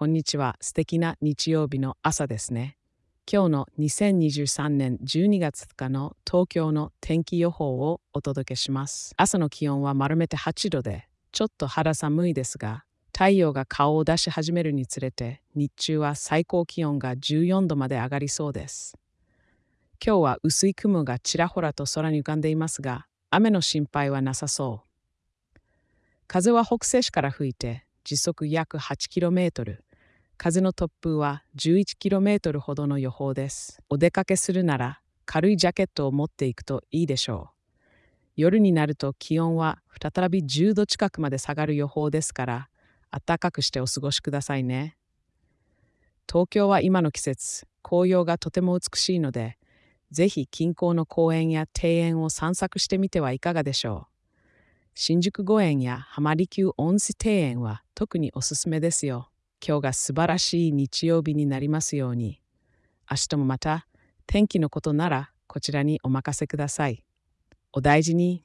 こんにちは。素敵な日曜日の朝ですね。今日の2023年12月2日の東京の天気予報をお届けします。朝の気温は丸めて8度で、ちょっと肌寒いですが、太陽が顔を出し始めるにつれて、日中は最高気温が14度まで上がりそうです。今日は薄い雲がちらほらと空に浮かんでいますが、雨の心配はなさそう。風は北西市から吹いて時速約 8km 風の突風は 11km ほどの予報です。お出かけするなら軽いジャケットを持っていくといいでしょう。夜になると気温は再び10度近くまで下がる予報ですから暖かくしてお過ごしくださいね。東京は今の季節紅葉がとても美しいのでぜひ近郊の公園や庭園を散策してみてはいかがでしょう。新宿御苑や浜離宮温泉庭園は特におすすめですよ。今日が素晴らしい日曜日になりますように。明日もまた天気のことならこちらにお任せください。お大事に。